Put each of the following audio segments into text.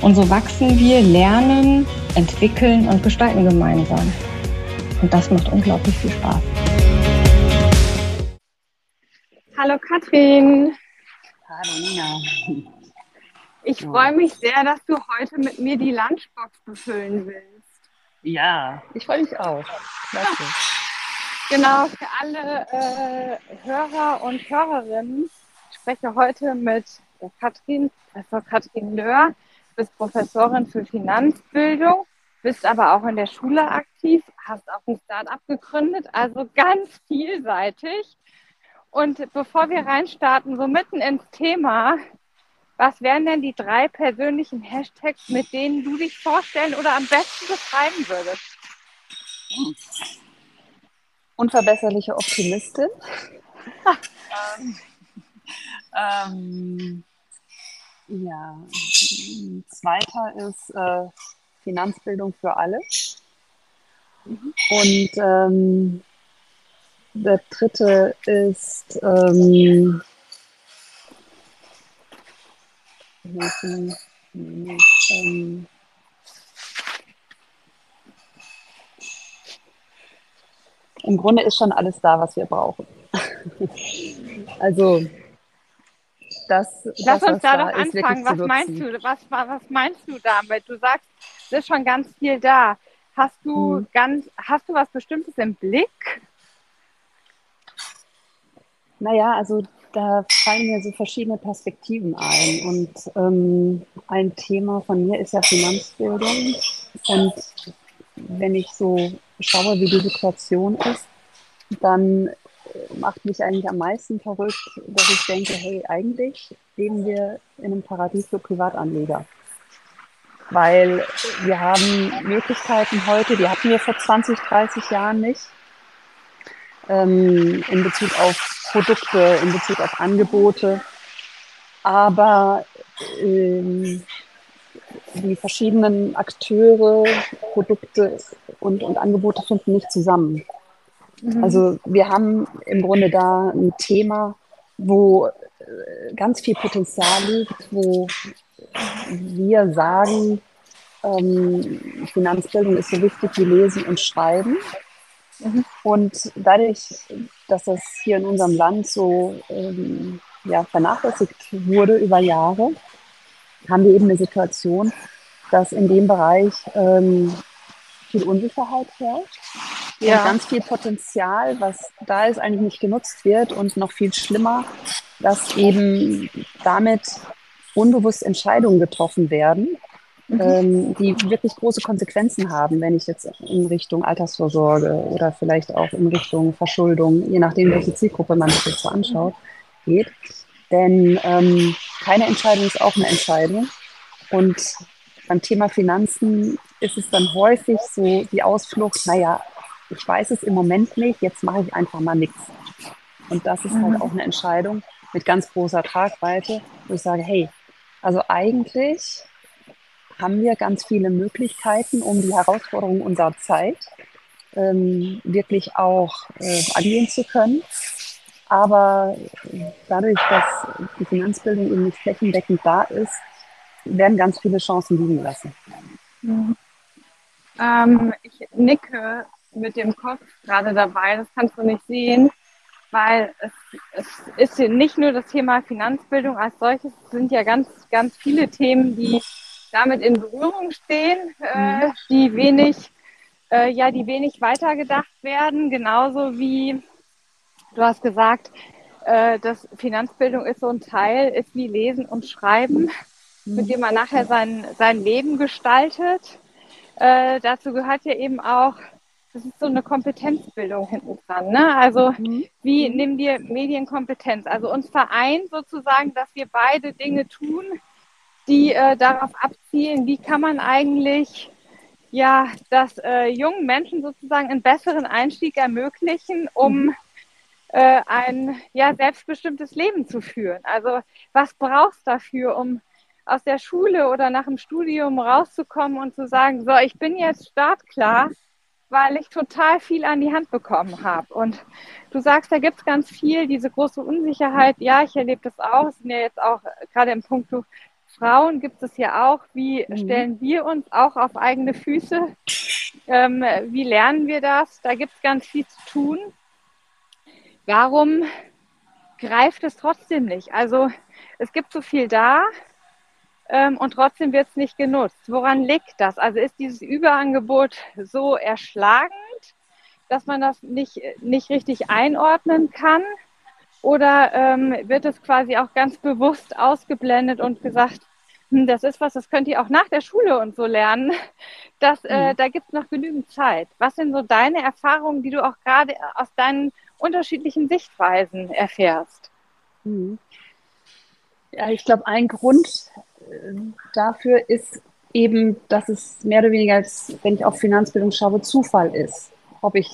Und so wachsen wir, lernen, entwickeln und gestalten gemeinsam. Und das macht unglaublich viel Spaß. Hallo Katrin. Hallo Nina. Ich freue mich sehr, dass du heute mit mir die Lunchbox befüllen willst. Ja, ich freue mich auch. Klasse. Genau, für alle äh, Hörer und Hörerinnen spreche heute mit der Katrin, Professor Katrin Löhr. Du bist Professorin für Finanzbildung, bist aber auch in der Schule aktiv, hast auch ein Start-up gegründet, also ganz vielseitig. Und bevor wir reinstarten, so mitten ins Thema, was wären denn die drei persönlichen Hashtags, mit denen du dich vorstellen oder am besten beschreiben würdest? Unverbesserliche Optimistin. ähm, ähm, ja, zweiter ist äh, Finanzbildung für alle. Und ähm, der dritte ist ähm, ähm, im Grunde ist schon alles da, was wir brauchen. also das, Lass uns da doch anfangen. Was meinst du? Was, was meinst du damit? Du sagst, es ist schon ganz viel da. Hast du hm. ganz, hast du was Bestimmtes im Blick? Naja, also da fallen mir so verschiedene Perspektiven ein. Und ähm, ein Thema von mir ist ja Finanzbildung. Und wenn ich so schaue, wie die Situation ist, dann macht mich eigentlich am meisten verrückt, dass ich denke, hey, eigentlich leben wir in einem Paradies für Privatanleger. Weil wir haben Möglichkeiten heute, die hatten wir vor 20, 30 Jahren nicht, ähm, in Bezug auf Produkte, in Bezug auf Angebote. Aber ähm, die verschiedenen Akteure, Produkte und, und Angebote finden nicht zusammen. Mhm. Also wir haben im Grunde da ein Thema, wo äh, ganz viel Potenzial liegt, wo wir sagen, ähm, Finanzbildung ist so wichtig wie Lesen und Schreiben. Mhm. Und dadurch, dass das hier in unserem Land so ähm, ja, vernachlässigt wurde über Jahre, haben wir eben eine Situation, dass in dem Bereich ähm, viel Unsicherheit herrscht ja. und ganz viel Potenzial, was da ist, eigentlich nicht genutzt wird und noch viel schlimmer, dass eben damit unbewusst Entscheidungen getroffen werden, mhm. ähm, die wirklich große Konsequenzen haben, wenn ich jetzt in Richtung Altersvorsorge oder vielleicht auch in Richtung Verschuldung, je nachdem, welche Zielgruppe man sich jetzt so anschaut, geht. Denn ähm, keine Entscheidung ist auch eine Entscheidung. Und beim Thema Finanzen ist es dann häufig so die Ausflucht, naja, ich weiß es im Moment nicht, jetzt mache ich einfach mal nichts. Und das ist halt mhm. auch eine Entscheidung mit ganz großer Tragweite, wo ich sage, hey, also eigentlich haben wir ganz viele Möglichkeiten, um die Herausforderungen unserer Zeit ähm, wirklich auch äh, angehen zu können. Aber dadurch, dass die Finanzbildung eben nicht flächendeckend da ist, werden ganz viele Chancen liegen lassen. Mhm. Ähm, ich nicke mit dem Kopf gerade dabei, das kannst du nicht sehen, weil es, es ist nicht nur das Thema Finanzbildung als solches, es sind ja ganz, ganz viele Themen, die damit in Berührung stehen, äh, mhm. die wenig, äh, ja, die wenig weitergedacht werden, genauso wie du hast gesagt, äh, dass Finanzbildung ist so ein Teil, ist wie Lesen und Schreiben, mhm. mit dem man nachher sein, sein Leben gestaltet. Äh, dazu gehört ja eben auch, das ist so eine Kompetenzbildung hinten dran. Ne? Also mhm. wie nimm dir Medienkompetenz? Also uns vereint sozusagen, dass wir beide Dinge tun, die äh, darauf abzielen, wie kann man eigentlich ja, das äh, jungen Menschen sozusagen einen besseren Einstieg ermöglichen, um mhm. äh, ein ja, selbstbestimmtes Leben zu führen. Also was brauchst du dafür, um aus der Schule oder nach dem Studium rauszukommen und zu sagen, so, ich bin jetzt startklar, weil ich total viel an die Hand bekommen habe. Und du sagst, da gibt es ganz viel, diese große Unsicherheit. Ja, ich erlebe das auch. Es sind ja jetzt auch gerade im Punkt Frauen gibt es ja auch. Wie mhm. stellen wir uns auch auf eigene Füße? Ähm, wie lernen wir das? Da gibt es ganz viel zu tun. Warum greift es trotzdem nicht? Also es gibt so viel da ähm, und trotzdem wird es nicht genutzt. Woran liegt das? Also ist dieses Überangebot so erschlagend, dass man das nicht, nicht richtig einordnen kann? Oder ähm, wird es quasi auch ganz bewusst ausgeblendet und gesagt, hm, das ist was, das könnt ihr auch nach der Schule und so lernen. Das, äh, mhm. Da gibt es noch genügend Zeit. Was sind so deine Erfahrungen, die du auch gerade aus deinen unterschiedlichen Sichtweisen erfährst? Mhm. Ja, ich glaube, ein Grund dafür ist eben, dass es mehr oder weniger, als wenn ich auf Finanzbildung schaue, Zufall ist. Ob ich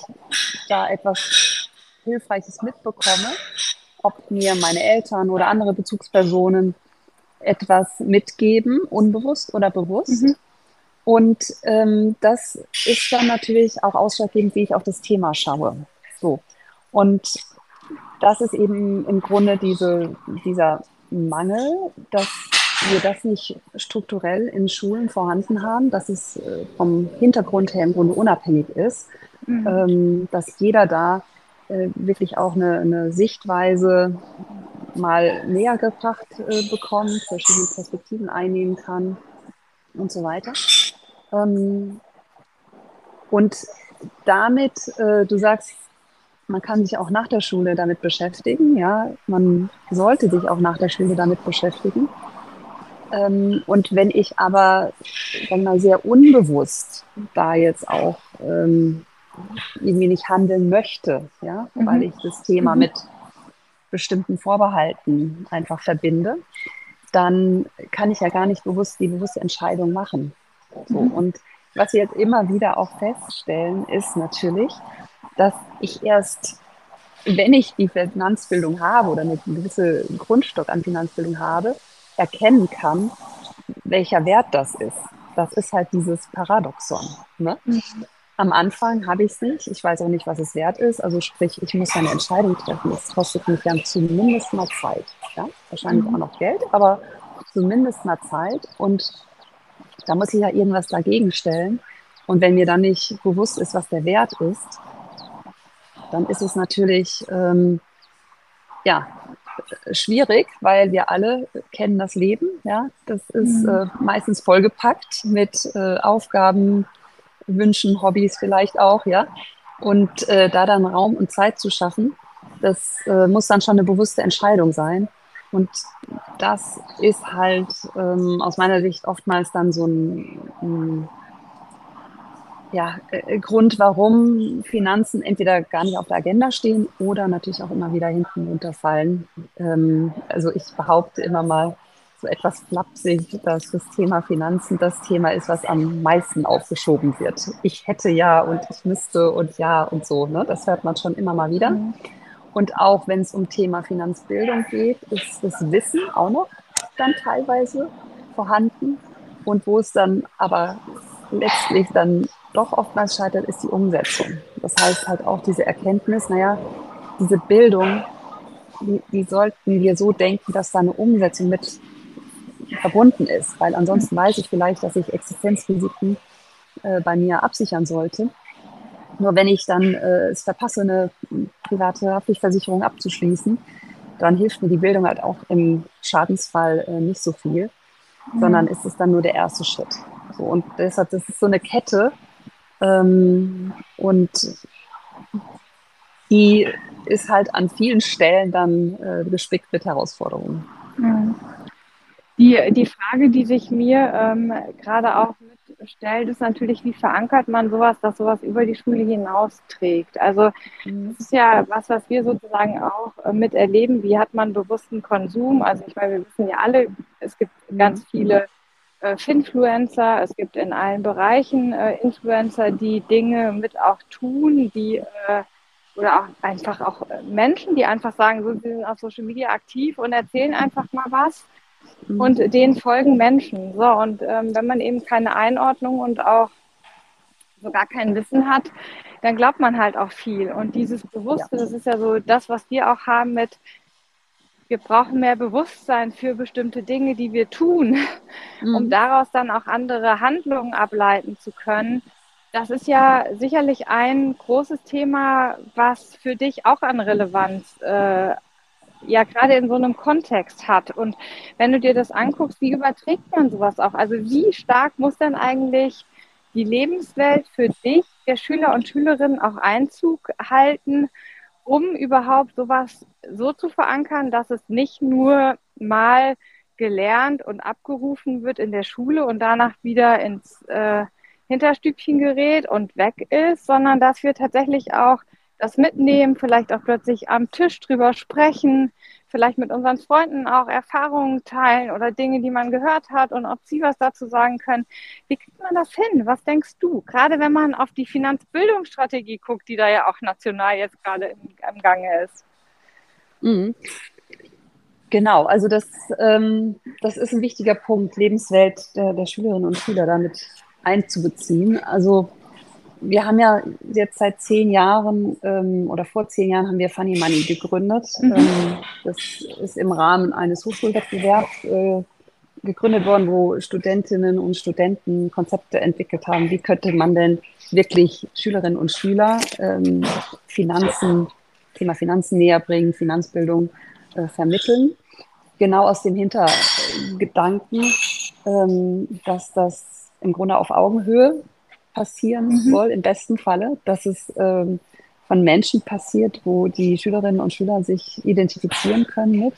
da etwas Hilfreiches mitbekomme ob mir meine Eltern oder andere Bezugspersonen etwas mitgeben, unbewusst oder bewusst. Mhm. Und ähm, das ist dann natürlich auch ausschlaggebend, wie ich auf das Thema schaue. So. Und das ist eben im Grunde diese, dieser Mangel, dass wir das nicht strukturell in Schulen vorhanden haben, dass es äh, vom Hintergrund her im Grunde unabhängig ist, mhm. ähm, dass jeder da äh, wirklich auch eine, eine Sichtweise mal näher gebracht äh, bekommt, verschiedene Perspektiven einnehmen kann und so weiter. Ähm, und damit, du sagst, man kann sich auch nach der Schule damit beschäftigen, ja, man sollte sich auch nach der Schule damit beschäftigen. Ähm, und wenn ich aber, wir mal, sehr unbewusst da jetzt auch ähm, irgendwie nicht handeln möchte, ja, mhm. weil ich das Thema mhm. mit bestimmten Vorbehalten einfach verbinde, dann kann ich ja gar nicht bewusst die bewusste Entscheidung machen. So. Mhm. Und was wir jetzt immer wieder auch feststellen, ist natürlich, dass ich erst, wenn ich die Finanzbildung habe oder einen gewissen Grundstock an Finanzbildung habe, erkennen kann, welcher Wert das ist. Das ist halt dieses Paradoxon. Ne? Mhm. Am Anfang habe ich es nicht. Ich weiß auch nicht, was es wert ist. Also sprich, ich muss eine Entscheidung treffen. Das kostet mich dann zumindest mal Zeit. Ja? Wahrscheinlich mhm. auch noch Geld, aber zumindest mal Zeit. Und da muss ich ja irgendwas dagegen stellen. Und wenn mir dann nicht bewusst ist, was der Wert ist, dann ist es natürlich ähm, ja, schwierig, weil wir alle kennen das Leben. Ja? Das ist mhm. äh, meistens vollgepackt mit äh, Aufgaben, Wünschen, Hobbys vielleicht auch, ja. Und äh, da dann Raum und Zeit zu schaffen, das äh, muss dann schon eine bewusste Entscheidung sein. Und das ist halt ähm, aus meiner Sicht oftmals dann so ein, ein ja, äh, Grund, warum Finanzen entweder gar nicht auf der Agenda stehen oder natürlich auch immer wieder hinten runterfallen. Ähm, also ich behaupte immer mal, so etwas flapsig, dass das Thema Finanzen das Thema ist, was am meisten aufgeschoben wird. Ich hätte ja und ich müsste und ja und so. Ne? Das hört man schon immer mal wieder. Mhm. Und auch wenn es um Thema Finanzbildung geht, ist das Wissen auch noch dann teilweise vorhanden. Und wo es dann aber letztlich dann doch oftmals scheitert, ist die Umsetzung. Das heißt halt auch diese Erkenntnis, naja, diese Bildung, die, die sollten wir so denken, dass da eine Umsetzung mit verbunden ist, weil ansonsten weiß ich vielleicht, dass ich Existenzrisiken äh, bei mir absichern sollte. Nur wenn ich dann äh, es verpasse, eine private Haftpflichtversicherung abzuschließen, dann hilft mir die Bildung halt auch im Schadensfall äh, nicht so viel. mhm. sondern ist es dann nur der erste Schritt. So, und deshalb, das ist so eine Kette ähm, und die ist halt an vielen Stellen dann äh, gespickt mit Herausforderungen. Mhm. Die, die Frage, die sich mir ähm, gerade auch stellt, ist natürlich, wie verankert man sowas, dass sowas über die Schule hinaus trägt. Also mhm. das ist ja was, was wir sozusagen auch äh, miterleben. Wie hat man bewussten Konsum? Also ich meine, wir wissen ja alle, es gibt mhm. ganz viele äh, Finfluencer, es gibt in allen Bereichen äh, Influencer, die Dinge mit auch tun, die äh, oder auch einfach auch äh, Menschen, die einfach sagen, so, sie sind auf Social Media aktiv und erzählen einfach mal was. Mhm. Und denen folgen Menschen. So, und ähm, wenn man eben keine Einordnung und auch so gar kein Wissen hat, dann glaubt man halt auch viel. Und dieses Bewusste, ja. das ist ja so das, was wir auch haben mit, wir brauchen mehr Bewusstsein für bestimmte Dinge, die wir tun, mhm. um daraus dann auch andere Handlungen ableiten zu können. Das ist ja sicherlich ein großes Thema, was für dich auch an Relevanz äh, ja gerade in so einem Kontext hat. Und wenn du dir das anguckst, wie überträgt man sowas auch? Also wie stark muss denn eigentlich die Lebenswelt für dich, der Schüler und Schülerinnen, auch Einzug halten, um überhaupt sowas so zu verankern, dass es nicht nur mal gelernt und abgerufen wird in der Schule und danach wieder ins äh, Hinterstübchen gerät und weg ist, sondern dass wir tatsächlich auch das mitnehmen, vielleicht auch plötzlich am Tisch drüber sprechen, vielleicht mit unseren Freunden auch Erfahrungen teilen oder Dinge, die man gehört hat und ob sie was dazu sagen können. Wie kriegt man das hin? Was denkst du? Gerade wenn man auf die Finanzbildungsstrategie guckt, die da ja auch national jetzt gerade im, im Gange ist. Mhm. Genau, also das, ähm, das ist ein wichtiger Punkt, Lebenswelt der, der Schülerinnen und Schüler damit einzubeziehen. Also wir haben ja jetzt seit zehn Jahren ähm, oder vor zehn Jahren haben wir Funny Money gegründet. Mhm. Ähm, das ist im Rahmen eines Hochschulwettbewerbs äh, gegründet worden, wo Studentinnen und Studenten Konzepte entwickelt haben. Wie könnte man denn wirklich Schülerinnen und Schüler ähm, Finanzen, Thema Finanzen näher bringen, Finanzbildung äh, vermitteln? Genau aus dem Hintergedanken, ähm, dass das im Grunde auf Augenhöhe passieren mhm. soll, im besten Falle, dass es ähm, von Menschen passiert, wo die Schülerinnen und Schüler sich identifizieren können mit.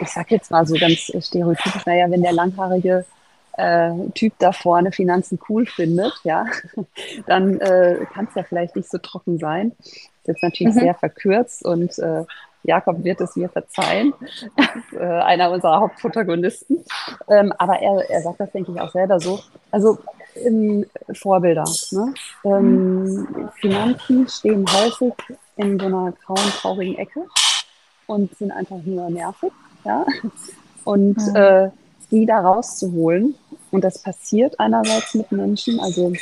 Ich sage jetzt mal so ganz stereotypisch, naja, wenn der langhaarige äh, Typ da vorne Finanzen cool findet, ja, dann äh, kann es ja vielleicht nicht so trocken sein. Das ist jetzt natürlich mhm. sehr verkürzt und äh, Jakob wird es mir verzeihen. Ist äh, einer unserer Hauptprotagonisten. Ähm, aber er, er sagt das, denke ich, auch selber so. Also ähm, Vorbilder. Ne? Ähm, Finanzen stehen häufig in so einer grauen, traurigen Ecke und sind einfach nur nervig. Ja? Und mhm. äh, die da rauszuholen, und das passiert einerseits mit Menschen, also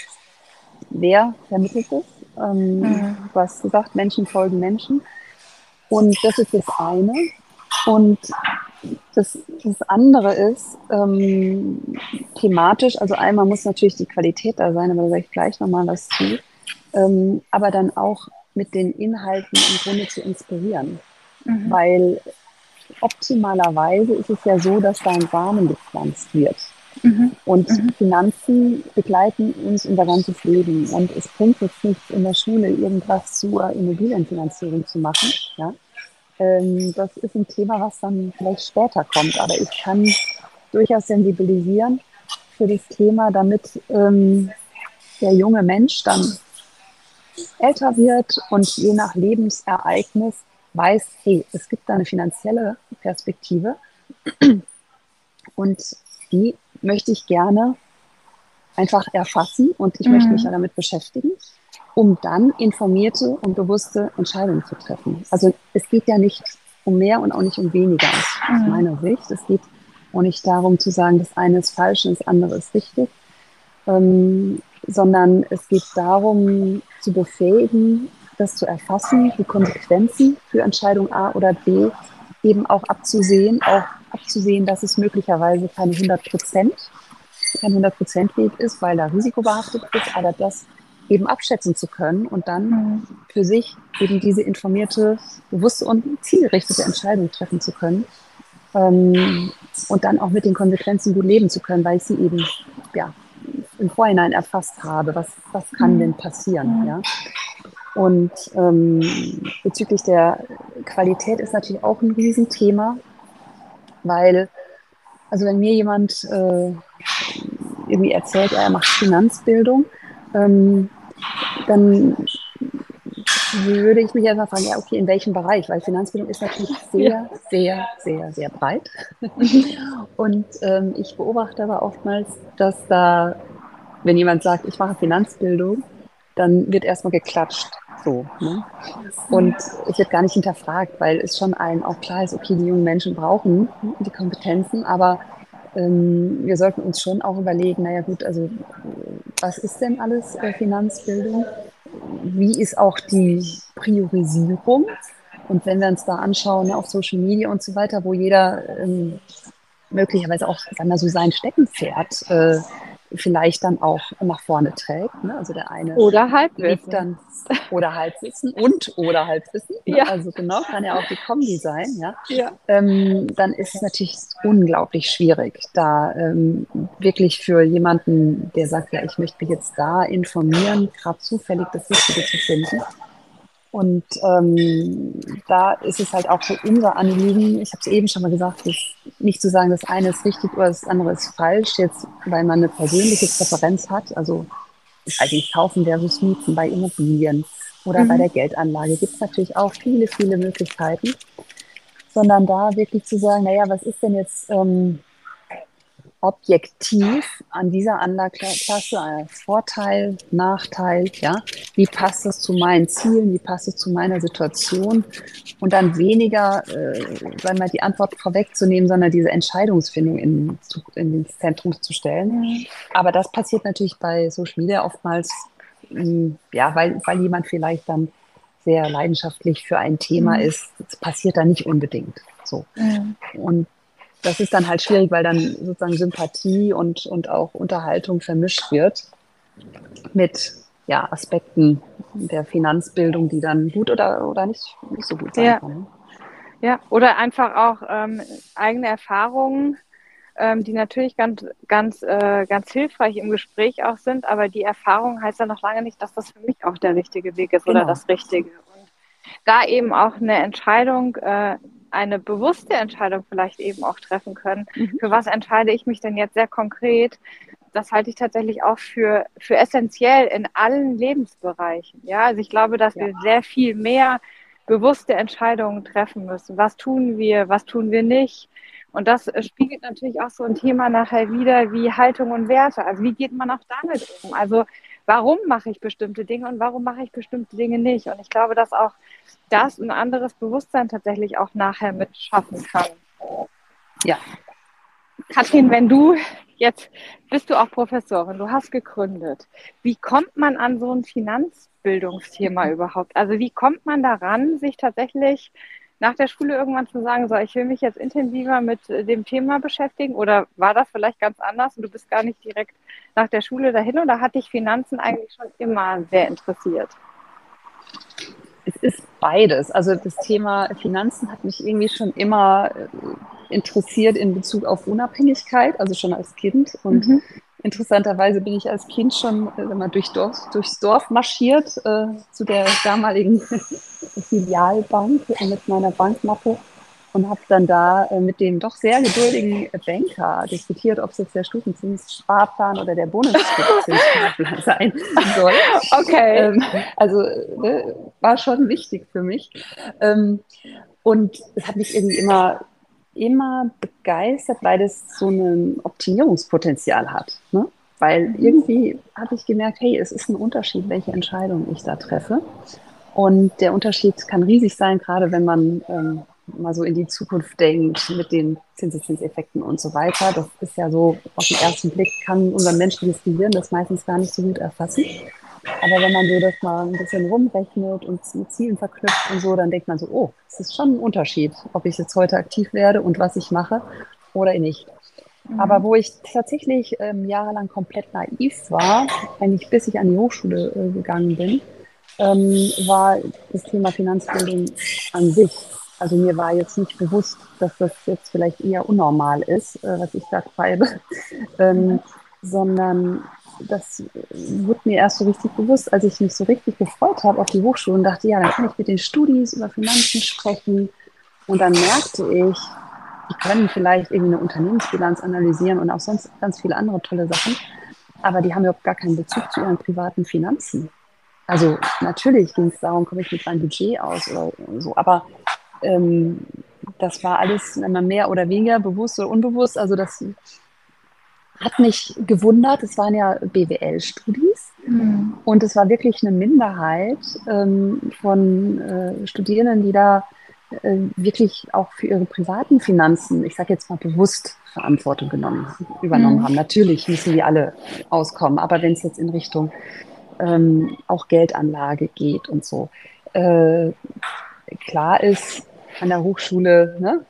wer vermittelt es? Ähm, mhm. Du hast gesagt, Menschen folgen Menschen. Und das ist das eine. Und das, das andere ist ähm, thematisch, also einmal muss natürlich die Qualität da sein, aber da sage ich gleich nochmal was zu, ähm, aber dann auch mit den Inhalten im Grunde zu inspirieren. Mhm. Weil optimalerweise ist es ja so, dass da ein Samen gepflanzt wird. Mhm. Und mhm. Finanzen begleiten uns unser ganzes Leben. Und es bringt jetzt nicht in der Schule irgendwas zur Immobilienfinanzierung zu machen. Ja? Ähm, das ist ein Thema, was dann vielleicht später kommt. Aber ich kann durchaus sensibilisieren für das Thema, damit ähm, der junge Mensch dann älter wird und je nach Lebensereignis weiß, hey, es gibt da eine finanzielle Perspektive und die möchte ich gerne einfach erfassen und ich mhm. möchte mich ja damit beschäftigen um dann informierte und bewusste Entscheidungen zu treffen. Also es geht ja nicht um mehr und auch nicht um weniger aus mhm. meiner Sicht. Es geht auch nicht darum zu sagen, das eine ist falsch und das andere ist richtig, ähm, sondern es geht darum zu befähigen, das zu erfassen, die Konsequenzen für Entscheidung A oder B eben auch abzusehen, auch abzusehen, dass es möglicherweise keine 100 Prozent, kein 100 Prozent Weg ist, weil da risikobehaftet ist, aber das eben abschätzen zu können und dann mhm. für sich eben diese informierte, bewusste und zielgerichtete Entscheidung treffen zu können. ähm, und dann auch mit den Konsequenzen gut leben zu können, weil ich sie eben ja, im Vorhinein erfasst habe. Was, was kann denn passieren? Ja? Und ähm, bezüglich der Qualität ist natürlich auch ein Riesenthema, weil, also wenn mir jemand äh, irgendwie erzählt, er macht Finanzbildung, ähm, dann würde ich mich einfach fragen, ja, okay, in welchem Bereich? Weil Finanzbildung ist natürlich sehr, sehr, sehr, sehr breit. Und ähm, ich beobachte aber oftmals, dass da, wenn jemand sagt, ich mache Finanzbildung, dann wird erstmal geklatscht. So, ne? Und es wird gar nicht hinterfragt, weil es schon allen auch klar ist, okay, die jungen Menschen brauchen die Kompetenzen, aber ähm, wir sollten uns schon auch überlegen, naja gut, also was ist denn alles äh, Finanzbildung? Wie ist auch die Priorisierung? Und wenn wir uns da anschauen ne, auf Social Media und so weiter, wo jeder ähm, möglicherweise auch sagen wir so sein Steckenpferd äh, vielleicht dann auch nach vorne trägt. Ne? Also der eine oder Halbwissen. Dann, oder Halbwissen und oder Halbwissen. Ne? Ja. Also genau, kann ja auch die Kombi sein. Ja? ja. Ähm, dann ist es natürlich unglaublich schwierig, da ähm, wirklich für jemanden, der sagt, ja, ich möchte mich jetzt da informieren, gerade zufällig das Richtige zu finden. Und ähm, da ist es halt auch für unser Anliegen, ich habe es eben schon mal gesagt, nicht zu sagen, das eine ist richtig oder das andere ist falsch, jetzt weil man eine persönliche Präferenz hat. Also ich weiß nicht, kaufen versus mieten bei Immobilien oder mhm. bei der Geldanlage gibt es natürlich auch viele, viele Möglichkeiten. Sondern da wirklich zu sagen, naja, was ist denn jetzt ähm, objektiv an dieser Anlageklasse als Vorteil, Nachteil, ja, wie passt das zu meinen Zielen, wie passt es zu meiner Situation und dann weniger, äh, sagen wir, die Antwort vorwegzunehmen, sondern diese Entscheidungsfindung in, in ins Zentrum zu stellen. Mhm. Aber das passiert natürlich bei Social Media oftmals, mh, hm, ja, weil, weil jemand vielleicht dann sehr leidenschaftlich für ein Thema mhm. ist, das passiert da nicht unbedingt. So. Mhm. Und das ist dann halt schwierig, weil dann sozusagen Sympathie und, und auch Unterhaltung vermischt wird mit ja, Aspekten der Finanzbildung, die dann gut oder, oder nicht, nicht so gut sein ja. können. Ja, oder einfach auch ähm, eigene Erfahrungen, ähm, die natürlich ganz, ganz, äh, ganz hilfreich im Gespräch auch sind, aber die Erfahrung heißt ja noch lange nicht, dass das für mich auch der richtige Weg ist genau. oder das Richtige. Und da eben auch eine Entscheidung äh, eine bewusste Entscheidung vielleicht eben auch treffen können. Mhm. Für was entscheide ich mich denn jetzt sehr konkret? Das halte ich tatsächlich auch für, für essentiell in allen Lebensbereichen. Ja, also ich glaube, dass ja. wir sehr viel mehr bewusste Entscheidungen treffen müssen. Was tun wir? Was tun wir nicht? Und das spiegelt natürlich auch so ein Thema nachher wieder wie Haltung und Werte. Also wie geht man auch damit um? Also warum mache ich bestimmte Dinge und warum mache ich bestimmte Dinge nicht? Und ich glaube, dass auch das ein anderes Bewusstsein tatsächlich auch nachher mit schaffen kann. Ja. Katrin, wenn du jetzt bist du auch Professorin, du hast gegründet. Wie kommt man an so ein Finanzbildungsthema überhaupt? Also wie kommt man daran, sich tatsächlich nach der Schule irgendwann zu sagen, so, ich will mich jetzt intensiver mit dem Thema beschäftigen? Oder war das vielleicht ganz anders und du bist gar nicht direkt nach der Schule dahin oder hat dich Finanzen eigentlich schon immer sehr interessiert? Es ist beides. Also das Thema Finanzen hat mich irgendwie schon immer äh, interessiert in Bezug auf Unabhängigkeit, also schon als Kind. Und mhm. Interessanterweise bin ich als Kind schon äh, mal durch Dorf, durchs Dorf marschiert äh, zu der damaligen Filialbank mit meiner Bankmappe und habe dann da äh, mit dem doch sehr geduldigen Banker diskutiert, ob es jetzt der Stufenzinssparplan oder der Bonuszinssparplan sein soll. Okay. Ähm, also ne, war schon wichtig für mich. Ähm, und es hat mich irgendwie immer, immer begeistert, weil das so ein Optimierungspotenzial hat. Ne? Weil irgendwie habe ich gemerkt, hey, es ist ein Unterschied, welche Entscheidung ich da treffe. Und der Unterschied kann riesig sein, gerade wenn man ähm, mal so in die Zukunft denkt mit den Zinseszinseffekten und so weiter. Das ist ja so, auf den ersten Blick kann unser menschliches Gehirn das meistens gar nicht so gut erfassen. Aber wenn man so das mal ein bisschen rumrechnet und mit Zielen verknüpft und so, dann denkt man so, oh, es ist schon ein Unterschied, ob ich jetzt heute aktiv werde und was ich mache oder nicht. Mhm. Aber wo ich tatsächlich ähm, jahrelang komplett naiv war, eigentlich bis ich an die Hochschule äh, gegangen bin, ähm, war das Thema Finanzbildung an sich Also mir war jetzt nicht bewusst, dass das jetzt vielleicht eher unnormal ist, äh, was ich da treibe, ähm, sondern das wurde mir erst so richtig bewusst, als ich mich so richtig gefreut habe auf die Hochschule und dachte, ja, dann kann ich mit den Studis über Finanzen sprechen. Und dann merkte ich, die können vielleicht irgendwie eine Unternehmensbilanz analysieren und auch sonst ganz viele andere tolle Sachen, aber die haben überhaupt gar keinen Bezug zu ihren privaten Finanzen. Also natürlich ging es darum, komme ich mit meinem Budget aus oder so, aber ähm, das war alles immer mehr oder weniger bewusst oder unbewusst. Also das hat mich gewundert. Es waren ja BWL-Studis mhm. und es war wirklich eine Minderheit ähm, von äh, Studierenden, die da äh, wirklich auch für ihre privaten Finanzen, ich sage jetzt mal bewusst, Verantwortung genommen, übernommen mhm. haben. Natürlich müssen die alle auskommen, aber wenn es jetzt in Richtung ähm, auch Geldanlage geht und so, äh, klar ist, an der Hochschule, ne,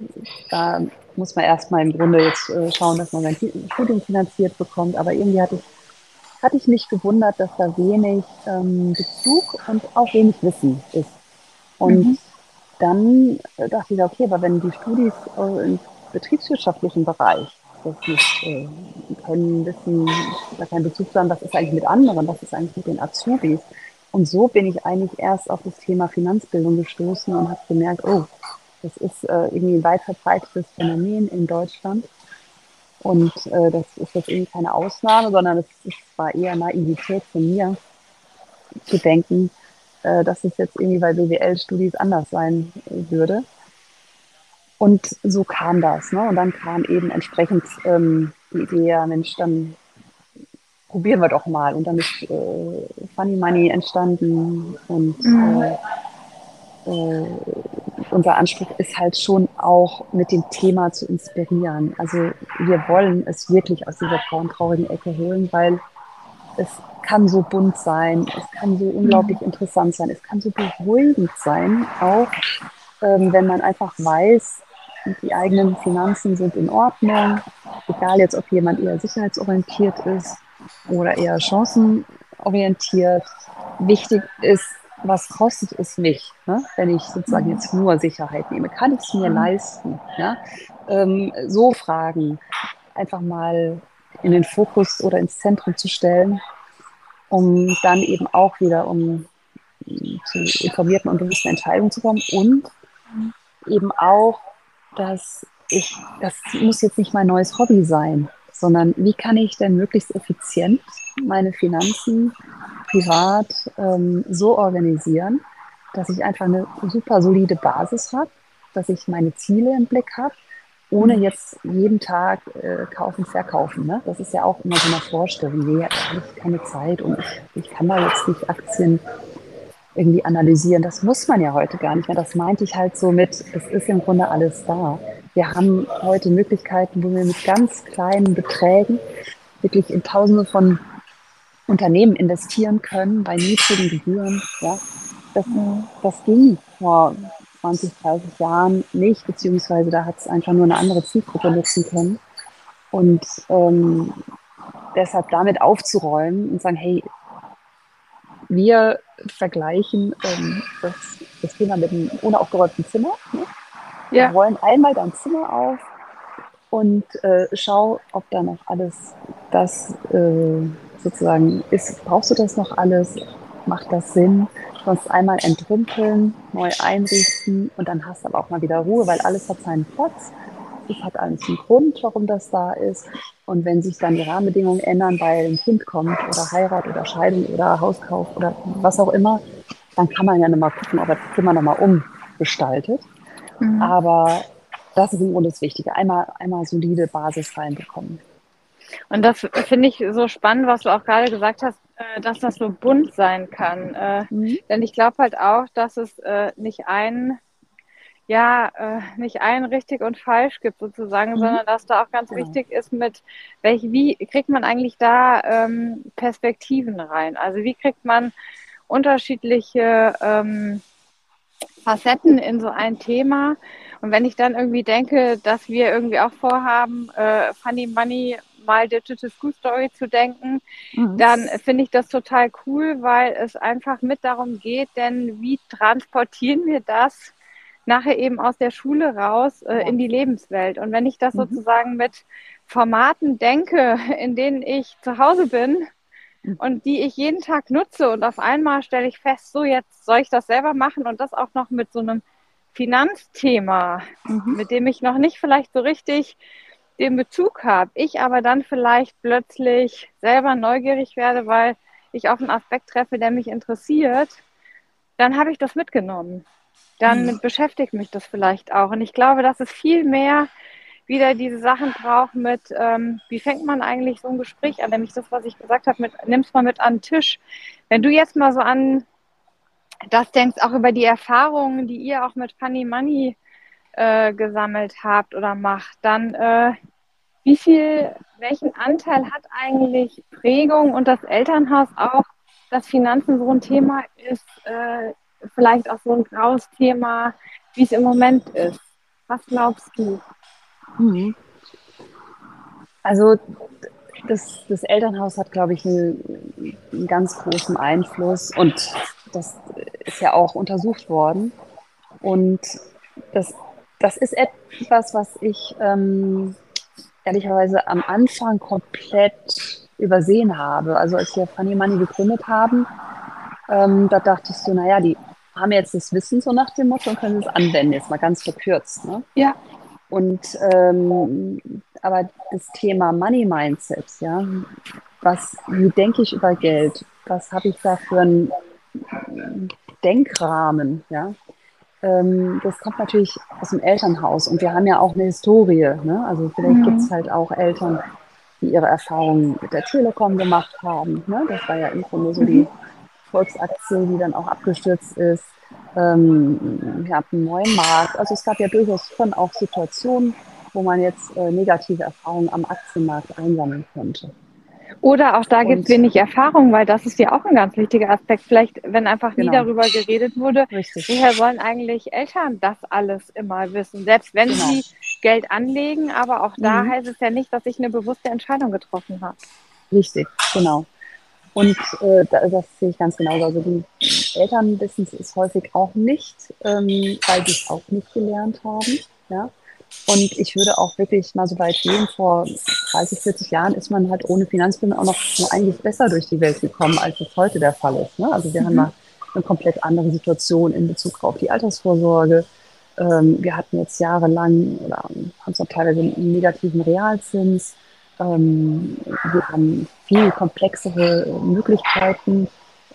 da muss man erstmal im Grunde jetzt äh, schauen, dass man sein Studium finanziert bekommt. Aber irgendwie hatte ich, hatte ich mich gewundert, dass da wenig ähm, Bezug und auch wenig Wissen ist. Und mhm. dann äh, dachte ich, okay, aber wenn die Studis äh, im betriebswirtschaftlichen Bereich das nicht äh, können, wissen, da keinen Bezug zu haben, was ist eigentlich mit anderen, was ist eigentlich mit den Azubis. Und so bin ich eigentlich erst auf das Thema Finanzbildung gestoßen und habe gemerkt, oh, das ist äh, irgendwie ein weit verbreitetes Phänomen in Deutschland. Und äh, das ist jetzt irgendwie keine Ausnahme, sondern es, es war eher Naivität von mir, zu denken, äh, dass es jetzt irgendwie bei BWL-Studis anders sein würde. Und so kam das. Ne? Und dann kam eben entsprechend ähm, die Idee, ja Mensch, dann probieren wir doch mal. Und dann ist äh, Funny Money entstanden und mhm. äh, äh, unser Anspruch ist halt schon auch mit dem Thema zu inspirieren. Also wir wollen es wirklich aus dieser frauentraurigen Ecke holen, weil es kann so bunt sein, es kann so unglaublich mhm. interessant sein, es kann so beruhigend sein, auch ähm, wenn man einfach weiß, die eigenen Finanzen sind in Ordnung, egal jetzt, ob jemand eher sicherheitsorientiert ist oder eher chancenorientiert. Wichtig ist, was kostet es mich, ne? wenn ich sozusagen jetzt nur Sicherheit nehme? Kann ich es mir leisten? Ja? Ähm, so Fragen einfach mal in den Fokus oder ins Zentrum zu stellen, um dann eben auch wieder um zu informierten und bewussten Entscheidungen zu kommen und eben auch, dass ich, das muss jetzt nicht mein neues Hobby sein, sondern wie kann ich denn möglichst effizient meine Finanzen privat ähm, so organisieren, dass ich einfach eine super solide Basis habe, dass ich meine Ziele im Blick habe, ohne mhm. jetzt jeden Tag äh, kaufen, verkaufen. Ne? Das ist ja auch immer so eine Vorstellung. Nee, da habe ich keine Zeit und ich, ich kann da jetzt nicht Aktien irgendwie analysieren. Das muss man ja heute gar nicht mehr. Das meinte ich halt so mit, es ist im Grunde alles da. Wir haben heute Möglichkeiten, wo wir mit ganz kleinen Beträgen wirklich in Tausende von Unternehmen investieren können bei niedrigen Gebühren. Ja, das, das ging vor 20, 30 Jahren nicht, beziehungsweise da hat es einfach nur eine andere Zielgruppe nutzen können. Und ähm, deshalb damit aufzuräumen und sagen, hey, wir vergleichen ähm, das, das Thema mit einem unaufgeräumten Zimmer. Ne? Ja. Wir rollen einmal dein Zimmer auf und äh, schau, ob da noch alles das äh, sozusagen ist, brauchst du das noch alles? Macht das Sinn? Sonst einmal entrümpeln, neu einrichten und dann hast du aber auch mal wieder Ruhe, weil alles hat seinen Platz. Es hat alles einen Grund, warum das da ist. Und wenn sich dann die Rahmenbedingungen ändern, weil ein Kind kommt oder Heirat oder Scheidung oder Hauskauf oder was auch immer, dann kann man ja nochmal gucken, ob das Zimmer nochmal umgestaltet. Mhm. Aber das ist im Grunde das Wichtige. Einmal, einmal solide Basis reinbekommen. Und das finde ich so spannend, was du auch gerade gesagt hast, äh, dass das so bunt sein kann. Äh, mhm. Denn ich glaube halt auch, dass es äh, nicht ein ja, äh, nicht ein richtig und falsch gibt sozusagen, mhm. sondern dass da auch ganz genau. wichtig ist mit, welch, wie kriegt man eigentlich da ähm, Perspektiven rein? Also wie kriegt man unterschiedliche ähm, Facetten in so ein Thema? Und wenn ich dann irgendwie denke, dass wir irgendwie auch vorhaben, äh, Funny Money mal Digital School Story zu denken, mhm. dann finde ich das total cool, weil es einfach mit darum geht, denn wie transportieren wir das nachher eben aus der Schule raus äh, in die Lebenswelt. Und wenn ich das mhm. sozusagen mit Formaten denke, in denen ich zu Hause bin mhm. und die ich jeden Tag nutze und auf einmal stelle ich fest, so jetzt soll ich das selber machen und das auch noch mit so einem Finanzthema, mhm. mit dem ich noch nicht vielleicht so richtig den Bezug habe, ich aber dann vielleicht plötzlich selber neugierig werde, weil ich auf einen Aspekt treffe, der mich interessiert, dann habe ich das mitgenommen. Dann mhm. beschäftigt mich das vielleicht auch. Und ich glaube, dass es viel mehr wieder diese Sachen braucht mit, ähm, wie fängt man eigentlich so ein Gespräch an? Nämlich das, was ich gesagt habe, mit, nimm's mal mit an den Tisch. Wenn du jetzt mal so an das denkst, auch über die Erfahrungen, die ihr auch mit Funny Money äh, gesammelt habt oder macht, dann äh, wie viel, welchen Anteil hat eigentlich Prägung und das Elternhaus auch, dass Finanzen so ein Thema ist, äh, vielleicht auch so ein graues Thema, wie es im Moment ist? Was glaubst du? Mhm. Also das, das, Elternhaus hat, glaube ich, einen, einen, ganz großen Einfluss und das ist ja auch untersucht worden. Und das das ist etwas, was ich ähm, ehrlicherweise am Anfang komplett übersehen habe. Also als wir Funny Money gegründet haben, ähm, da dachte ich so, naja, die haben jetzt das Wissen so nach dem Motto und können es anwenden, jetzt mal ganz verkürzt. Ne? Ja. Und ähm, aber das Thema Money Mindset, ja, was, wie denke ich über Geld? Was habe ich da für einen Denkrahmen, ja? Ähm, das kommt natürlich aus dem Elternhaus und wir haben ja auch eine Historie. Ne? Also vielleicht mhm. gibt es halt auch Eltern, die ihre Erfahrungen mit der Telekom gemacht haben. Ne? Das war ja im Grunde so die Volksaktie, die dann auch abgestürzt ist. Ähm, wir haben einen neuen Markt. Also es gab ja durchaus schon auch Situationen, wo man jetzt äh, negative Erfahrungen am Aktienmarkt einsammeln konnte. Oder auch da gibt es wenig Erfahrung, weil das ist ja auch ein ganz wichtiger Aspekt. Vielleicht, wenn einfach genau. nie darüber geredet wurde, Richtig. woher sollen eigentlich Eltern das alles immer wissen? Selbst wenn genau. sie Geld anlegen, aber auch da mhm. heißt es ja nicht, dass ich eine bewusste Entscheidung getroffen habe. Richtig, genau. Und äh, das sehe ich ganz genau. Also die Eltern wissen es häufig auch nicht, ähm, weil sie es auch nicht gelernt haben. Ja? Und ich würde auch wirklich mal so weit gehen, vor 30, 40 Jahren ist man halt ohne Finanzbildung auch noch eigentlich besser durch die Welt gekommen, als es heute der Fall ist. Ne? Also wir mhm. haben mal eine komplett andere Situation in Bezug auf die Altersvorsorge. Ähm, wir hatten jetzt jahrelang oder haben es noch teilweise einen negativen Realzins. Ähm, wir haben viel komplexere Möglichkeiten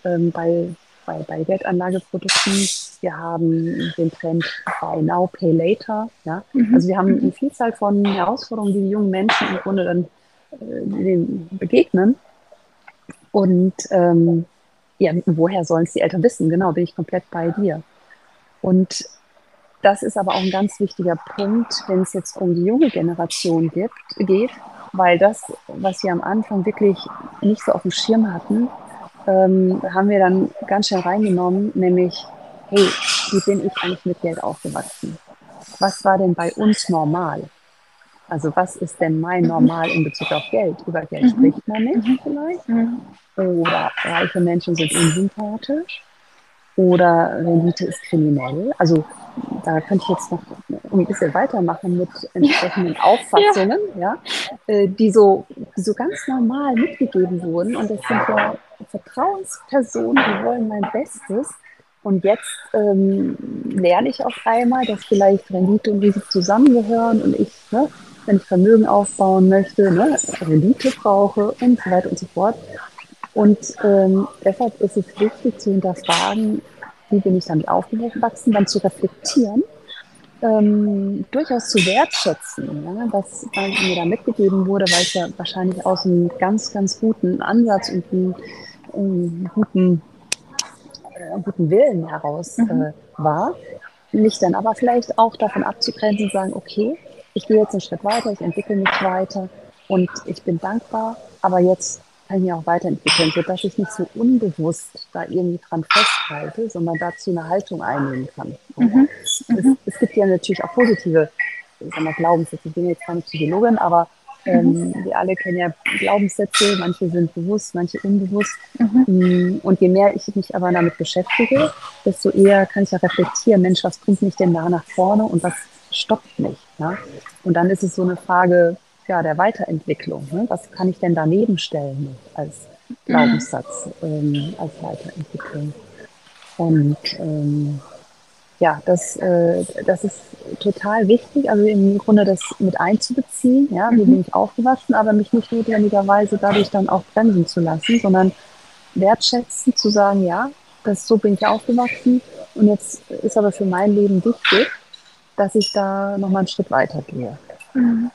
ähm, bei bei, bei Geldanlageprodukten. Wir haben den Trend Buy Now, Pay Later. Ja? Mhm. Also wir haben eine Vielzahl von Herausforderungen, die die jungen Menschen im Grunde dann äh, begegnen. Und ähm, ja, woher sollen es die Eltern wissen? Genau, bin ich komplett bei dir. Und das ist aber auch ein ganz wichtiger Punkt, wenn es jetzt um die junge Generation gibt, geht, weil das, was wir am Anfang wirklich nicht so auf dem Schirm hatten, ähm, haben wir dann ganz schnell reingenommen, nämlich, hey, wie bin ich eigentlich mit Geld aufgewachsen? Was war denn bei uns normal? Also was ist denn mein Normal in Bezug auf Geld? Über Geld mhm. spricht man nicht mhm. vielleicht. Mhm. Oder reiche Menschen sind unsympathisch. Oder Rendite ist kriminell. Also da könnte ich jetzt noch ein bisschen weitermachen mit entsprechenden ja. Auffassungen, ja. ja äh, die, so, die so ganz normal mitgegeben wurden. Und das sind ja Vertrauenspersonen, die wollen mein Bestes. Und jetzt ähm, lerne ich auf einmal, dass vielleicht Rendite und Risiko zusammengehören und ich, ne, wenn ich Vermögen aufbauen möchte, ne, Rendite brauche und so weiter und so fort. Und ähm, deshalb ist es wichtig zu hinterfragen, wie bin ich damit aufgewachsen, dann zu reflektieren, ähm, durchaus zu wertschätzen, ja, was mir da mitgegeben wurde, weil es ja wahrscheinlich aus einem ganz, ganz guten Ansatz und einem einen guten, äh, guten Willen heraus mhm. äh, war. Mich dann aber vielleicht auch davon abzugrenzen und sagen, okay, ich gehe jetzt einen Schritt weiter, ich entwickle mich weiter und ich bin dankbar, aber jetzt kann ich mich auch weiterentwickeln, sodass ich nicht so unbewusst da irgendwie dran festhalte, sondern dazu eine Haltung einnehmen kann. Mhm. Es, es, gibt ja natürlich auch positive ich sag mal, Glaubenssätze. Ich bin jetzt keine Psychologin, aber Ähm, wir alle kennen ja Glaubenssätze, manche sind bewusst, manche unbewusst. Mhm. Und je mehr ich mich aber damit beschäftige, desto eher kann ich ja reflektieren, Mensch, was bringt mich denn da nach vorne und was stoppt mich? Ja? Und dann ist es so eine Frage ja, der Weiterentwicklung. Ne? Was kann ich denn daneben stellen als Glaubenssatz, ähm, als Weiterentwicklung? Und ähm, ja, das, äh, das ist total wichtig, also im Grunde das mit einzubeziehen. Ja, wie bin ich aufgewachsen, aber mich nicht notwendigerweise dadurch dann auch bremsen zu lassen, sondern wertschätzen, zu sagen, ja, das, so bin ich aufgewachsen und jetzt ist aber für mein Leben wichtig, dass ich da nochmal einen Schritt weiter gehe. Mhm.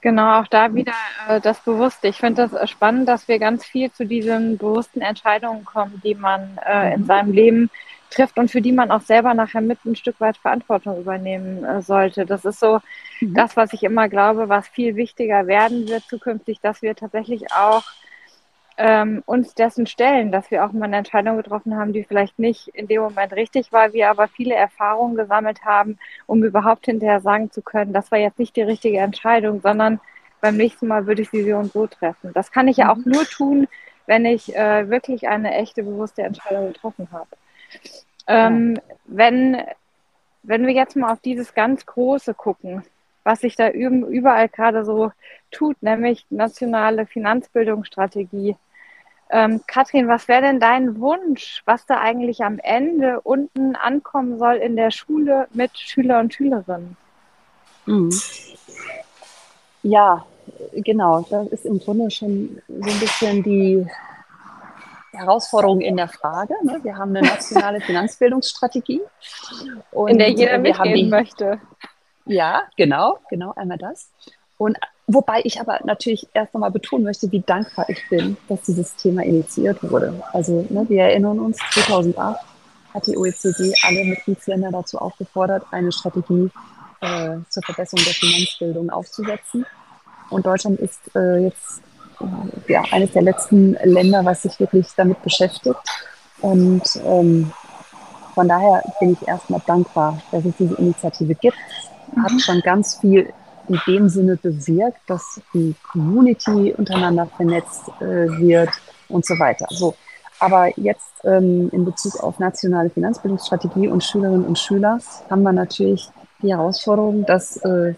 Genau, auch da wieder äh, das Bewusste. Ich finde das spannend, dass wir ganz viel zu diesen bewussten Entscheidungen kommen, die man äh, in mhm. seinem Leben trifft und für die man auch selber nachher mit ein Stück weit Verantwortung übernehmen äh, sollte. Das ist so mhm. das, was ich immer glaube, was viel wichtiger werden wird zukünftig, dass wir tatsächlich auch ähm, uns dessen stellen, dass wir auch mal eine Entscheidung getroffen haben, die vielleicht nicht in dem Moment richtig war, wir aber viele Erfahrungen gesammelt haben, um überhaupt hinterher sagen zu können, das war jetzt nicht die richtige Entscheidung, sondern beim nächsten Mal würde ich sie so und so treffen. Das kann ich ja auch mhm. nur tun, wenn ich äh, wirklich eine echte, bewusste Entscheidung getroffen habe. Ähm, wenn, wenn wir jetzt mal auf dieses ganz Große gucken, was sich da überall gerade so tut, nämlich nationale Finanzbildungsstrategie. Ähm, Katrin, was wäre denn dein Wunsch, was da eigentlich am Ende unten ankommen soll in der Schule mit Schüler und Schülerinnen? Mhm. Ja, genau. Das ist im Grunde schon so ein bisschen die Herausforderung in der Frage. Ne? Wir haben eine nationale Finanzbildungsstrategie. in der jeder mitgehen möchte. Ja, genau, genau, einmal das. Und wobei ich aber natürlich erst einmal betonen möchte, wie dankbar ich bin, dass dieses Thema initiiert wurde. Also ne, wir erinnern uns, 2008 hat die OECD alle Mitgliedsländer dazu aufgefordert, eine Strategie äh, zur Verbesserung der Finanzbildung aufzusetzen. Und Deutschland ist äh, jetzt ja, eines der letzten Länder, was sich wirklich damit beschäftigt. Und ähm, von daher bin ich erstmal dankbar, dass es diese Initiative gibt hat schon ganz viel in dem Sinne bewirkt, dass die Community untereinander vernetzt äh, wird und so weiter. So. Aber jetzt ähm, in Bezug auf nationale Finanzbildungsstrategie und Schülerinnen und Schüler haben wir natürlich die Herausforderung, dass äh,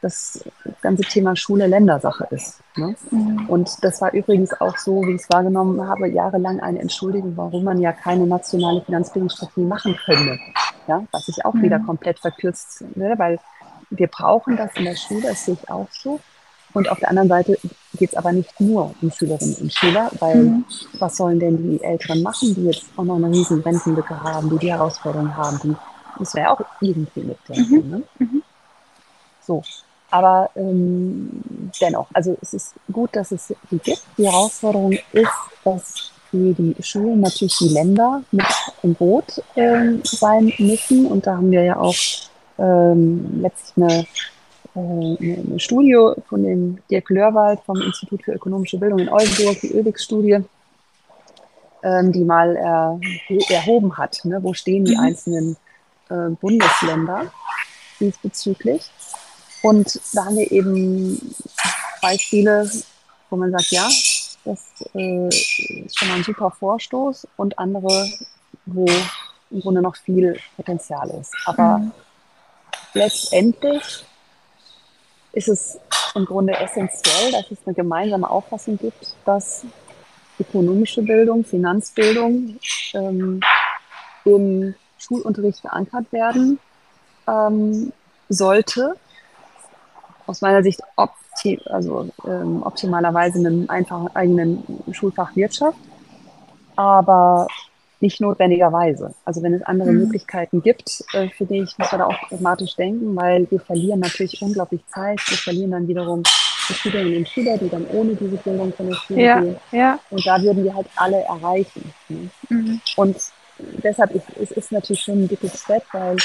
das ganze Thema Schule Ländersache ist. Ne? Mhm. Und das war übrigens auch so, wie ich es wahrgenommen habe, jahrelang eine Entschuldigung, warum man ja keine nationale Finanzbildungsstrategie machen könnte. Ja? Was ich auch mhm. wieder komplett verkürzt, ne? weil wir brauchen das in der Schule, das sehe ich auch so. Und auf der anderen Seite geht es aber nicht nur um Schülerinnen und Schüler, weil mhm. was sollen denn die Eltern machen, die jetzt auch noch eine riesen Rentenlücke haben, die die Herausforderungen haben, die müssen wir ja auch irgendwie mitdenken. Mhm. Ne? Mhm. So, aber ähm, dennoch, also es ist gut, dass es die gibt. Die Herausforderung ist, dass für die Schulen natürlich die Länder mit im Boot ähm, sein müssen. Und da haben wir ja auch ähm, letztlich eine, äh, eine, Studie von dem Dirk Lörwald vom Institut für ökonomische Bildung in Oldenburg, die ÖBIX-Studie, ähm, die mal äh, erhoben hat, ne? wo stehen die mhm. einzelnen äh, Bundesländer diesbezüglich. Und da haben wir eben Beispiele, wo man sagt, ja, das äh, ist schon mal ein super Vorstoß und andere, wo im Grunde noch viel Potenzial ist. Aber mhm letztendlich ist es im Grunde essentiell, dass es eine gemeinsame Auffassung gibt, dass ökonomische Bildung, Finanzbildung ähm, im Schulunterricht verankert werden ähm, sollte. Aus meiner Sicht opti also, ähm, optimalerweise in einem einfachen eigenen Schulfach Wirtschaft. Aber nicht notwendigerweise. Also wenn es andere mhm. Möglichkeiten gibt, äh, für die ich muss man da auch pragmatisch denken, weil wir verlieren natürlich unglaublich Zeit. Wir verlieren dann wiederum die Schülerinnen und Schüler, die dann ohne diese Bildung von der Schule ja, gehen. Ja. Und da würden wir halt alle erreichen. Ne? Mhm. Und deshalb ist es ist natürlich schon ein dickes Step, weil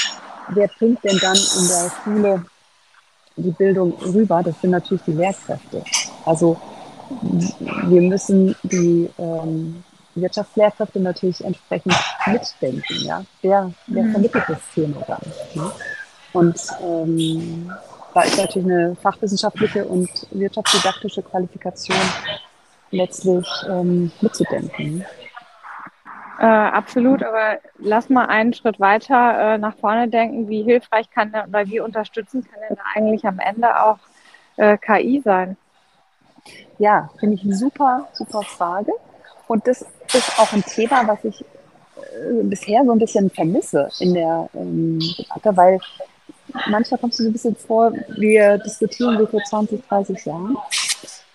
wer bringt denn dann in der Schule die Bildung rüber? Das sind natürlich die Lehrkräfte. Also wir müssen die ähm, Wirtschaftslehrkräfte natürlich entsprechend mitdenken. Ja? Wer, wer mhm. vermittelt das Thema dann? Ne? Und ähm, da ist natürlich eine fachwissenschaftliche und wirtschaftsdidaktische Qualifikation letztlich ähm, mitzudenken. Äh, absolut, aber lass mal einen Schritt weiter äh, nach vorne denken. Wie hilfreich kann denn, oder wie unterstützend kann denn da eigentlich am Ende auch äh, KI sein? Ja, finde ich eine super, super Frage. Und das ist auch ein Thema, was ich äh, bisher so ein bisschen vermisse in der ähm, Debatte, weil manchmal kommst du so ein bisschen vor, wir diskutieren so vor 20, 30 Jahren,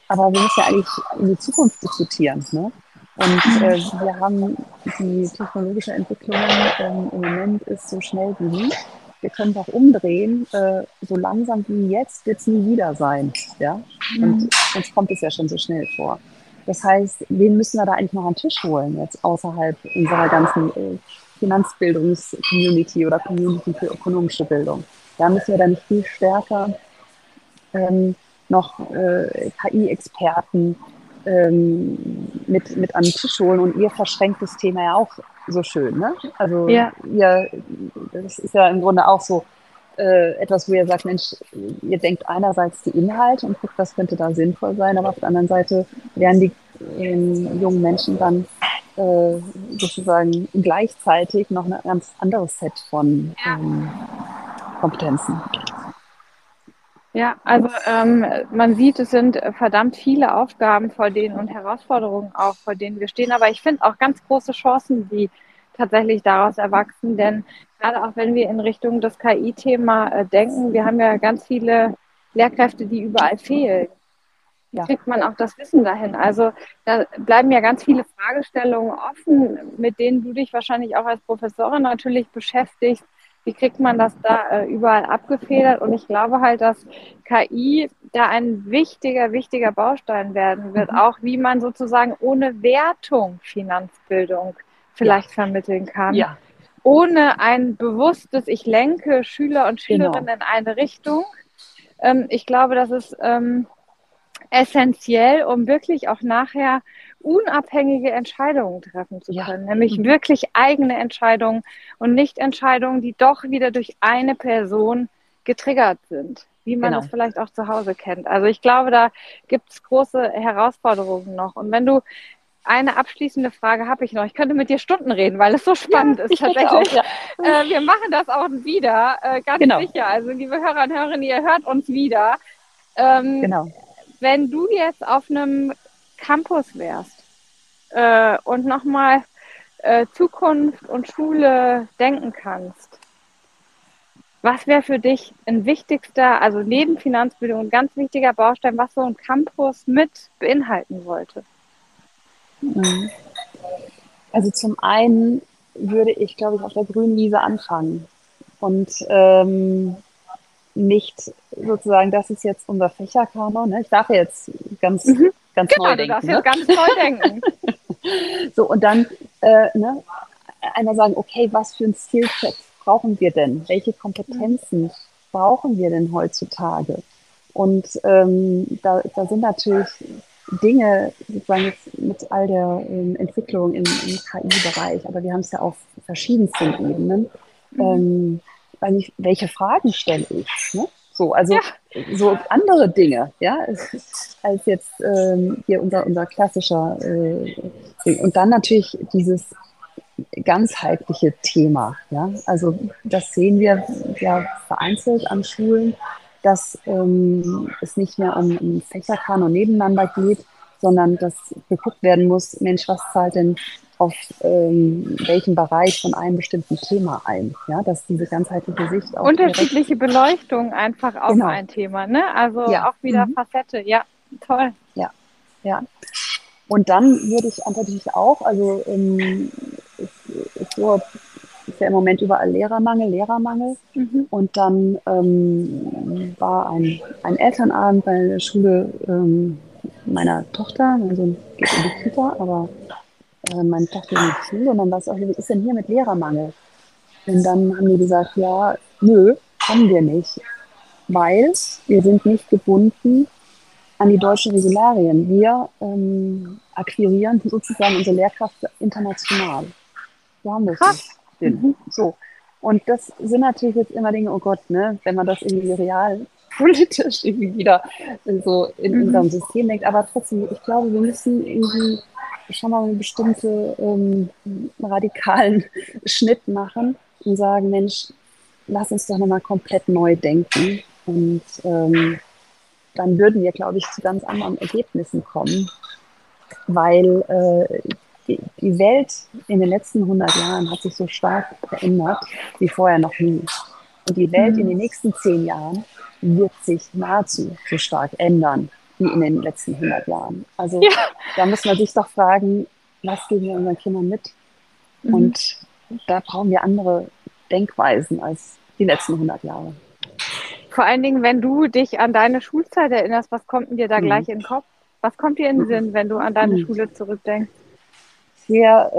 aber wir müssen ja eigentlich in die Zukunft diskutieren. Ne? Und äh, wir haben die technologische Entwicklung ähm, im Moment ist so schnell wie nie. Wir können auch umdrehen, äh, so langsam wie jetzt wird es nie wieder sein. Ja? Und mhm. uns kommt es ja schon so schnell vor. Das heißt, wen müssen wir da eigentlich noch an den Tisch holen, jetzt außerhalb unserer ganzen äh, Finanzbildungs-Community oder Community für ökonomische Bildung? Da müssen wir dann viel stärker ähm, noch äh, KI-Experten ähm, mit, mit an den Tisch holen und ihr verschränkt das Thema ja auch so schön. Ne? Also ja. ihr, das ist ja im Grunde auch so äh, etwas, wo ihr sagt, Mensch, ihr denkt einerseits die Inhalte und guckt, was könnte da sinnvoll sein, aber auf der anderen Seite werden die ähm, jungen Menschen dann äh, sozusagen gleichzeitig noch ein ganz anderes Set von ähm, Kompetenzen. Ja, also ähm, man sieht, es sind verdammt viele Aufgaben vor denen und Herausforderungen auch, vor denen wir stehen. Aber ich finde auch ganz große Chancen, die tatsächlich daraus erwachsen. Denn gerade auch wenn wir in Richtung das KI-Thema äh, denken, wir haben ja ganz viele Lehrkräfte, die überall fehlen. Wie kriegt man auch das Wissen dahin? Also da bleiben ja ganz viele Fragestellungen offen, mit denen du dich wahrscheinlich auch als Professorin natürlich beschäftigst wie kriegt man das da äh, überall abgefedert? Und ich glaube halt, dass KI da ein wichtiger, wichtiger Baustein werden wird, mhm. auch wie man sozusagen ohne Wertung Finanzbildung vielleicht ja. vermitteln kann. Ja. Ohne ein bewusstes, ich lenke Schüler und Schülerinnen genau. in eine Richtung. Ähm, ich glaube, das ist ähm, essentiell, um wirklich auch nachher unabhängige Entscheidungen treffen zu können, ja. nämlich mhm. wirklich eigene Entscheidungen und nicht Entscheidungen, die doch wieder durch eine Person getriggert sind, wie man genau. das vielleicht auch zu Hause kennt. Also ich glaube, da gibt es große Herausforderungen noch. Und wenn du eine abschließende Frage habe ich noch. Ich könnte mit dir Stunden reden, weil es so spannend ja, ist tatsächlich. Auch, ja. äh, wir machen das auch wieder, äh, ganz genau. sicher. Also liebe Hörer und Hörerinnen, ihr hört uns wieder. Ähm, genau. Wenn du jetzt auf einem Campus wärst äh, und nochmal äh, Zukunft und Schule denken kannst, was wäre für dich ein wichtigster, also neben Finanzbildung ein ganz wichtiger Baustein, was so ein Campus mit beinhalten sollte? Mhm. Also zum einen würde ich, glaube ich, auf der grünen Wiese anfangen und ähm, nicht sozusagen, das ist jetzt unser Fächerkanon. Ne? Ich darf jetzt ganz, mhm. Ganz genau, neu denken. Genau, du darfst ne? jetzt ganz neu denken. so, und dann äh, ne, einmal sagen, okay, was für ein Skillset brauchen wir denn? Welche Kompetenzen mhm. brauchen wir denn heutzutage? Und ähm, da, da sind natürlich Dinge, sozusagen jetzt mit all der ähm, Entwicklung im, im KI-Bereich, aber wir haben es ja auf verschiedensten Ebenen. Mhm. Ähm, ich, welche Fragen stelle ich? Ne? So, also ja. so andere Dinge, ja, als jetzt ähm, hier unser, unser klassischer äh, Ding. Und dann natürlich dieses ganzheitliche Thema, ja. Also das sehen wir ja vereinzelt an Schulen, dass ähm, es nicht mehr um, um Fächerkanon nebeneinander geht, sondern dass geguckt werden muss, Mensch, was zahlt denn auf ähm, welchen Bereich von einem bestimmten Thema ein. Ja, dass diese ganzheitliche Sicht auch unterschiedliche Beleuchtung einfach auf genau. ein Thema, ne? Also ja. auch wieder mhm. Facette. Ja, toll. Ja, ja. Und dann würde ich natürlich auch, also ähm, ist, ist, so, ist ja im Moment überall Lehrermangel, Lehrermangel. Mhm. Und dann ähm, war ein, ein Elternabend bei der Schule ähm, meiner Tochter, also geht in die Kita, aber äh, meine Tochter in die Schule und dann war es auch, wie ist denn hier mit Lehrermangel? Und dann haben die gesagt, ja, nö, haben wir nicht, weil wir sind nicht gebunden an die deutschen Regularien. Wir ähm, akquirieren sozusagen unsere Lehrkraft international. So haben wir es mhm. So. Und das sind natürlich jetzt immer Dinge, oh Gott, ne, wenn man das irgendwie real politisch irgendwie wieder so in mhm. unserem System denkt. Aber trotzdem, ich glaube, wir müssen irgendwie schon mal einen bestimmten ähm, radikalen Schnitt machen und sagen, Mensch, lass uns doch nochmal komplett neu denken. Und ähm, dann würden wir, glaube ich, zu ganz anderen Ergebnissen kommen, weil äh, die, die Welt in den letzten 100 Jahren hat sich so stark verändert wie vorher noch nie. Und die Welt in den mhm. nächsten zehn Jahren wird sich nahezu so stark ändern wie in den letzten 100 Jahren. Also ja. da muss man sich doch fragen, was geben wir unseren Kindern mit? Mhm. Und da brauchen wir andere Denkweisen als die letzten 100 Jahre. Vor allen Dingen, wenn du dich an deine Schulzeit erinnerst, was kommt dir da mhm. gleich in den Kopf? Was kommt dir in den mhm. Sinn, wenn du an deine mhm. Schule zurückdenkst? Sehr,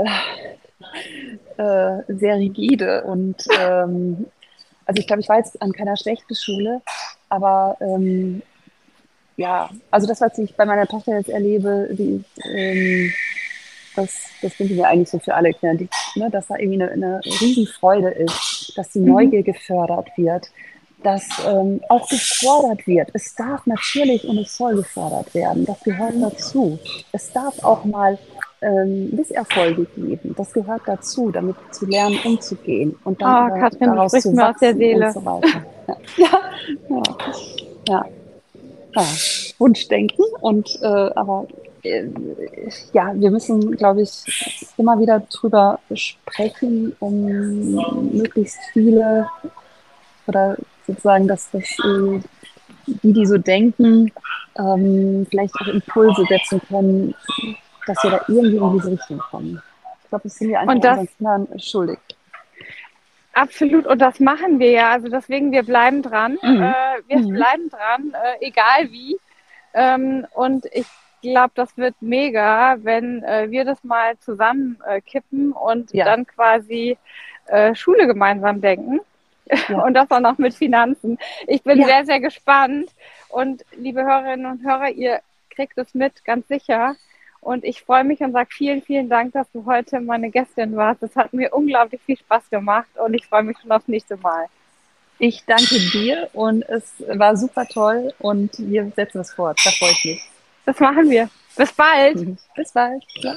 äh, äh, sehr rigide und ähm, also ich glaube, ich war jetzt an keiner schlechten Schule, aber ähm, ja, also das, was ich bei meiner Tochter jetzt erlebe, die, ähm, das, das wünschen wir eigentlich so für alle Kinder, die, ne, dass da irgendwie eine, eine Riesenfreude ist, dass die mhm. Neugier gefördert wird, dass ähm, auch gefordert wird. Es darf natürlich und es soll gefordert werden. Das gehört dazu. Es darf auch mal ähm, Misserfolge geben. Das gehört dazu, damit zu lernen, umzugehen und dann oh, Katrin, daraus zu wachsen aus der Seele. und so weiter. Ja, ja, ja. Ja. Wunschdenken und äh, aber äh, ja, wir müssen, glaube ich, immer wieder drüber sprechen, um möglichst viele oder sozusagen, dass das äh, die, die so denken, ähm, vielleicht auch Impulse setzen können, dass wir da irgendwie in diese Richtung kommen. Ich glaube, das sind wir einfach unseren Kindern schuldig. Absolut, und das machen wir ja. Also deswegen, wir bleiben dran. Mhm. Äh, wir mhm. bleiben dran, äh, egal wie. Ähm, und ich glaube, das wird mega, wenn äh, wir das mal zusammen kippen und ja. dann quasi Schule gemeinsam denken. Ja. Und das auch noch mit Finanzen. Ich bin ja. sehr, sehr gespannt. Und liebe Hörerinnen und Hörer, ihr kriegt es mit, ganz sicher. Und ich freue mich und sage vielen, vielen Dank, dass du heute meine Gästin warst. Das hat mir unglaublich viel Spaß gemacht und ich freue mich schon aufs nächste Mal. Ich danke dir und es war super toll und wir setzen es fort. Da freue ich mich. Das machen wir. Bis bald. Bis bald. Ja.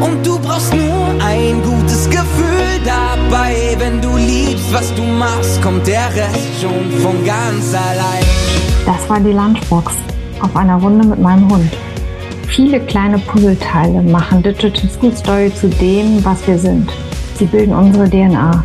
Und du brauchst nur ein gutes Gefühl dabei. Wenn du liebst, was du machst, kommt der Rest schon von ganz allein. Das war die Lunchbox auf einer Runde mit meinem Hund. Viele kleine Puzzleteile machen Digital School Story zu dem, was wir sind. Sie bilden unsere DNA.